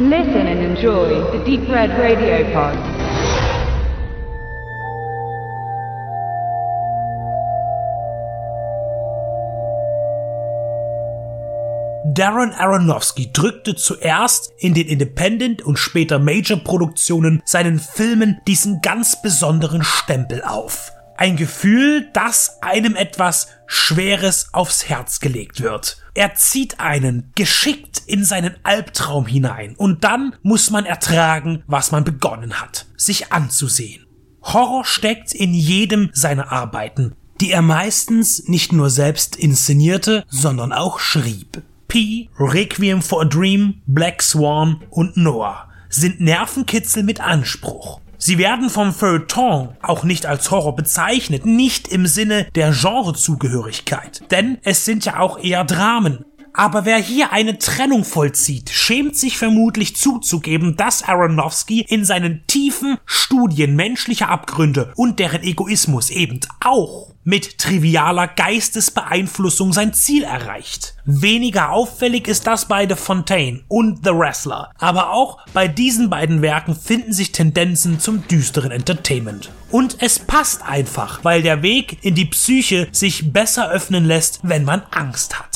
Listen and enjoy the Deep Red Radio Pod. Darren Aronofsky drückte zuerst in den Independent und später Major-Produktionen seinen Filmen diesen ganz besonderen Stempel auf. Ein Gefühl, das einem etwas Schweres aufs Herz gelegt wird. Er zieht einen geschickt in seinen Albtraum hinein und dann muss man ertragen, was man begonnen hat, sich anzusehen. Horror steckt in jedem seiner Arbeiten, die er meistens nicht nur selbst inszenierte, sondern auch schrieb. P, Requiem for a Dream, Black Swan und Noah sind Nervenkitzel mit Anspruch. Sie werden vom Feuilleton auch nicht als Horror bezeichnet, nicht im Sinne der Genrezugehörigkeit, denn es sind ja auch eher Dramen. Aber wer hier eine Trennung vollzieht, schämt sich vermutlich zuzugeben, dass Aronofsky in seinen tiefen Studien menschlicher Abgründe und deren Egoismus eben auch mit trivialer Geistesbeeinflussung sein Ziel erreicht. Weniger auffällig ist das bei The Fontaine und The Wrestler, aber auch bei diesen beiden Werken finden sich Tendenzen zum düsteren Entertainment. Und es passt einfach, weil der Weg in die Psyche sich besser öffnen lässt, wenn man Angst hat.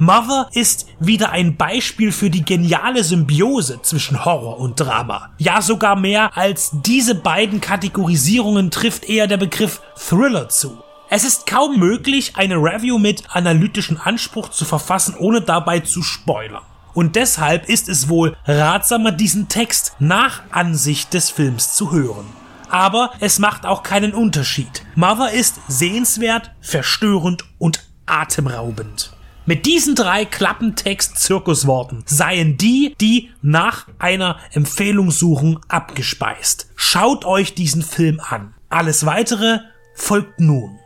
Mother ist wieder ein Beispiel für die geniale Symbiose zwischen Horror und Drama. Ja, sogar mehr als diese beiden Kategorisierungen trifft eher der Begriff Thriller zu. Es ist kaum möglich, eine Review mit analytischen Anspruch zu verfassen, ohne dabei zu spoilern. Und deshalb ist es wohl ratsamer, diesen Text nach Ansicht des Films zu hören. Aber es macht auch keinen Unterschied. Mother ist sehenswert, verstörend und atemraubend. Mit diesen drei Klappentext-Zirkusworten seien die, die nach einer Empfehlung suchen, abgespeist. Schaut euch diesen Film an. Alles weitere folgt nun.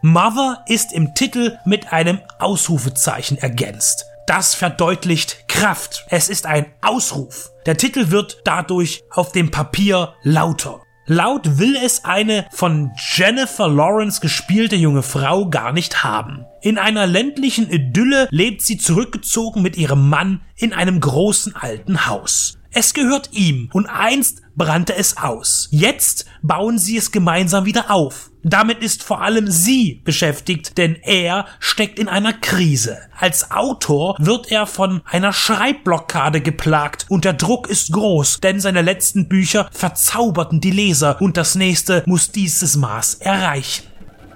Mother ist im Titel mit einem Ausrufezeichen ergänzt. Das verdeutlicht Kraft. Es ist ein Ausruf. Der Titel wird dadurch auf dem Papier lauter. Laut will es eine von Jennifer Lawrence gespielte junge Frau gar nicht haben. In einer ländlichen Idylle lebt sie zurückgezogen mit ihrem Mann in einem großen alten Haus. Es gehört ihm und einst brannte es aus. Jetzt bauen sie es gemeinsam wieder auf. Damit ist vor allem sie beschäftigt, denn er steckt in einer Krise. Als Autor wird er von einer Schreibblockade geplagt und der Druck ist groß, denn seine letzten Bücher verzauberten die Leser und das nächste muss dieses Maß erreichen.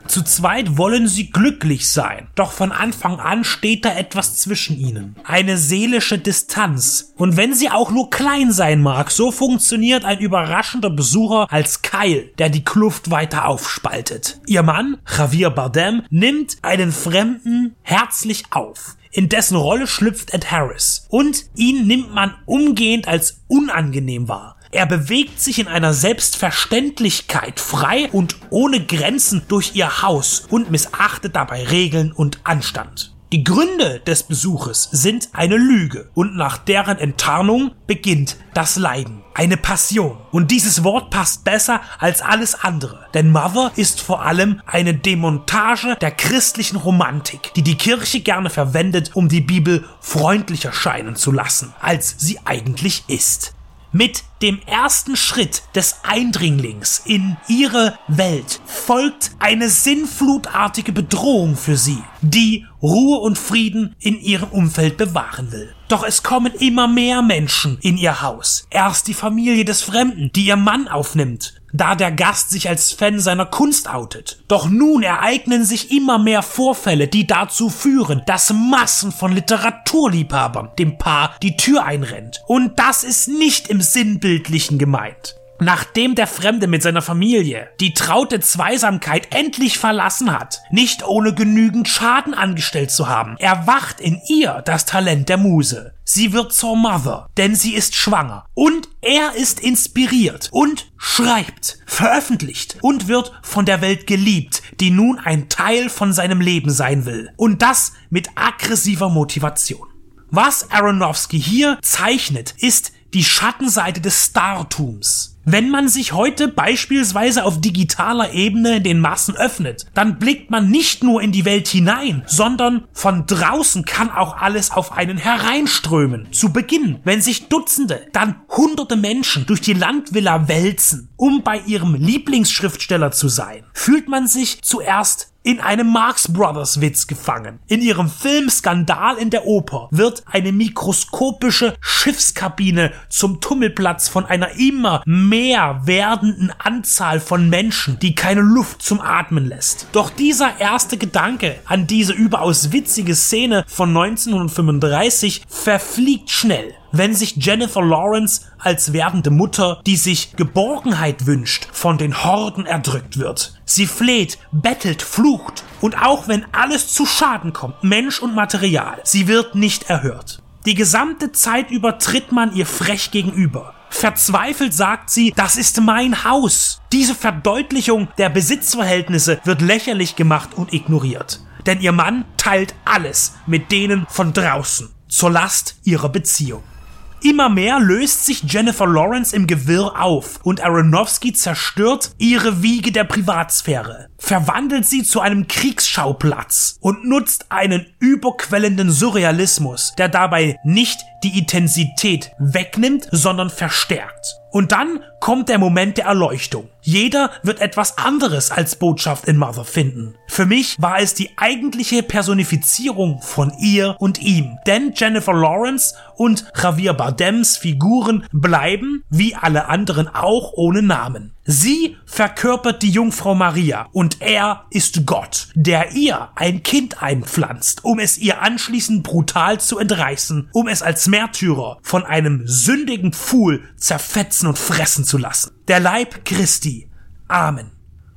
Zu zweit wollen sie glücklich sein, doch von Anfang an steht da etwas zwischen ihnen. Eine seelische Distanz. Und wenn sie auch nur klein sein mag, so funktioniert ein überraschender Besucher als Keil, der die Kluft weiter aufspaltet. Ihr Mann, Javier Bardem, nimmt einen Fremden herzlich auf. In dessen Rolle schlüpft Ed Harris. Und ihn nimmt man umgehend als unangenehm wahr. Er bewegt sich in einer Selbstverständlichkeit frei und ohne Grenzen durch ihr Haus und missachtet dabei Regeln und Anstand. Die Gründe des Besuches sind eine Lüge und nach deren Enttarnung beginnt das Leiden, eine Passion. Und dieses Wort passt besser als alles andere, denn Mother ist vor allem eine Demontage der christlichen Romantik, die die Kirche gerne verwendet, um die Bibel freundlicher scheinen zu lassen, als sie eigentlich ist. Mit dem ersten Schritt des Eindringlings in ihre Welt folgt eine sinnflutartige Bedrohung für sie, die Ruhe und Frieden in ihrem Umfeld bewahren will. Doch es kommen immer mehr Menschen in ihr Haus. Erst die Familie des Fremden, die ihr Mann aufnimmt, da der Gast sich als Fan seiner Kunst outet. Doch nun ereignen sich immer mehr Vorfälle, die dazu führen, dass Massen von Literaturliebhabern dem Paar die Tür einrennt. Und das ist nicht im Sinnbildlichen gemeint. Nachdem der Fremde mit seiner Familie die traute Zweisamkeit endlich verlassen hat, nicht ohne genügend Schaden angestellt zu haben, erwacht in ihr das Talent der Muse. Sie wird zur Mother, denn sie ist schwanger. Und er ist inspiriert und schreibt, veröffentlicht und wird von der Welt geliebt, die nun ein Teil von seinem Leben sein will. Und das mit aggressiver Motivation. Was Aronofsky hier zeichnet, ist die Schattenseite des Startums. Wenn man sich heute beispielsweise auf digitaler Ebene den Massen öffnet, dann blickt man nicht nur in die Welt hinein, sondern von draußen kann auch alles auf einen hereinströmen. Zu Beginn, wenn sich Dutzende, dann hunderte Menschen durch die Landvilla wälzen, um bei ihrem Lieblingsschriftsteller zu sein, fühlt man sich zuerst in einem Marx Brothers Witz gefangen. In ihrem Film Skandal in der Oper wird eine mikroskopische Schiffskabine zum Tummelplatz von einer immer mehr werdenden Anzahl von Menschen, die keine Luft zum Atmen lässt. Doch dieser erste Gedanke an diese überaus witzige Szene von 1935 verfliegt schnell wenn sich Jennifer Lawrence als werdende Mutter, die sich Geborgenheit wünscht, von den Horden erdrückt wird. Sie fleht, bettelt, flucht und auch wenn alles zu Schaden kommt, Mensch und Material, sie wird nicht erhört. Die gesamte Zeit über tritt man ihr frech gegenüber. Verzweifelt sagt sie, das ist mein Haus. Diese Verdeutlichung der Besitzverhältnisse wird lächerlich gemacht und ignoriert. Denn ihr Mann teilt alles mit denen von draußen zur Last ihrer Beziehung. Immer mehr löst sich Jennifer Lawrence im Gewirr auf und Aronofsky zerstört ihre Wiege der Privatsphäre, verwandelt sie zu einem Kriegsschauplatz und nutzt einen überquellenden Surrealismus, der dabei nicht die Intensität wegnimmt, sondern verstärkt. Und dann kommt der Moment der Erleuchtung. Jeder wird etwas anderes als Botschaft in Mother finden. Für mich war es die eigentliche Personifizierung von ihr und ihm. Denn Jennifer Lawrence und Javier Bardems Figuren bleiben, wie alle anderen auch, ohne Namen. Sie verkörpert die Jungfrau Maria und er ist Gott, der ihr ein Kind einpflanzt, um es ihr anschließend brutal zu entreißen, um es als Märtyrer von einem sündigen Pfuhl zerfetzen und fressen zu lassen. Der Leib Christi. Amen.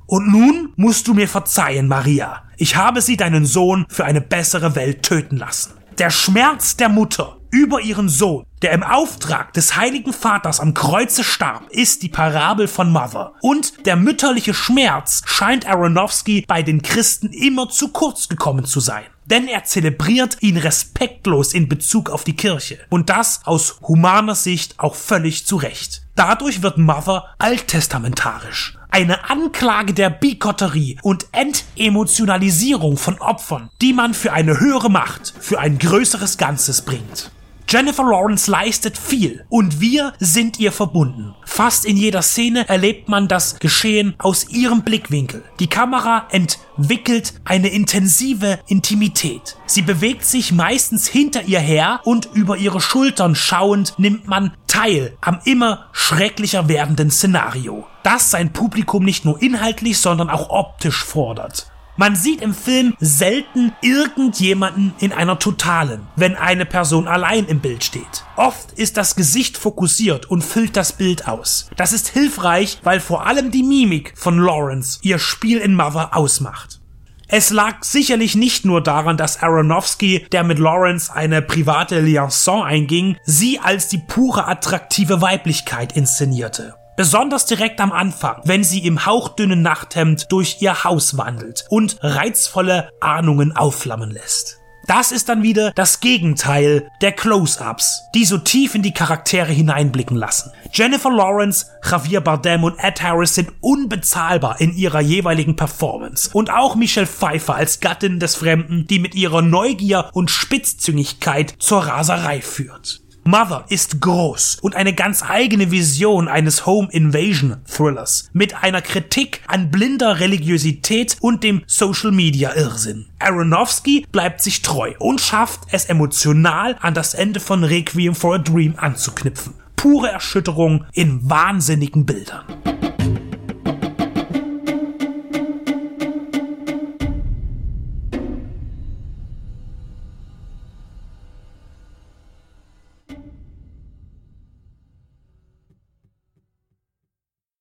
Und nun musst du mir verzeihen, Maria. Ich habe sie deinen Sohn für eine bessere Welt töten lassen. Der Schmerz der Mutter über ihren Sohn, der im Auftrag des Heiligen Vaters am Kreuze starb, ist die Parabel von Mother. Und der mütterliche Schmerz scheint Aronofsky bei den Christen immer zu kurz gekommen zu sein. Denn er zelebriert ihn respektlos in Bezug auf die Kirche. Und das aus humaner Sicht auch völlig zu Recht. Dadurch wird Mother alttestamentarisch eine Anklage der Bigotterie und Entemotionalisierung von Opfern, die man für eine höhere Macht, für ein größeres Ganzes bringt. Jennifer Lawrence leistet viel und wir sind ihr verbunden. Fast in jeder Szene erlebt man das Geschehen aus ihrem Blickwinkel. Die Kamera entwickelt eine intensive Intimität. Sie bewegt sich meistens hinter ihr her und über ihre Schultern schauend nimmt man teil am immer schrecklicher werdenden Szenario, das sein Publikum nicht nur inhaltlich, sondern auch optisch fordert. Man sieht im Film selten irgendjemanden in einer totalen, wenn eine Person allein im Bild steht. Oft ist das Gesicht fokussiert und füllt das Bild aus. Das ist hilfreich, weil vor allem die Mimik von Lawrence ihr Spiel in Mother ausmacht. Es lag sicherlich nicht nur daran, dass Aronofsky, der mit Lawrence eine private Liaison einging, sie als die pure attraktive Weiblichkeit inszenierte. Besonders direkt am Anfang, wenn sie im hauchdünnen Nachthemd durch ihr Haus wandelt und reizvolle Ahnungen aufflammen lässt. Das ist dann wieder das Gegenteil der Close-ups, die so tief in die Charaktere hineinblicken lassen. Jennifer Lawrence, Javier Bardem und Ed Harris sind unbezahlbar in ihrer jeweiligen Performance. Und auch Michelle Pfeiffer als Gattin des Fremden, die mit ihrer Neugier und Spitzzüngigkeit zur Raserei führt. Mother ist groß und eine ganz eigene Vision eines Home Invasion Thrillers mit einer Kritik an blinder Religiosität und dem Social Media Irrsinn. Aronofsky bleibt sich treu und schafft es emotional an das Ende von Requiem for a Dream anzuknüpfen. Pure Erschütterung in wahnsinnigen Bildern.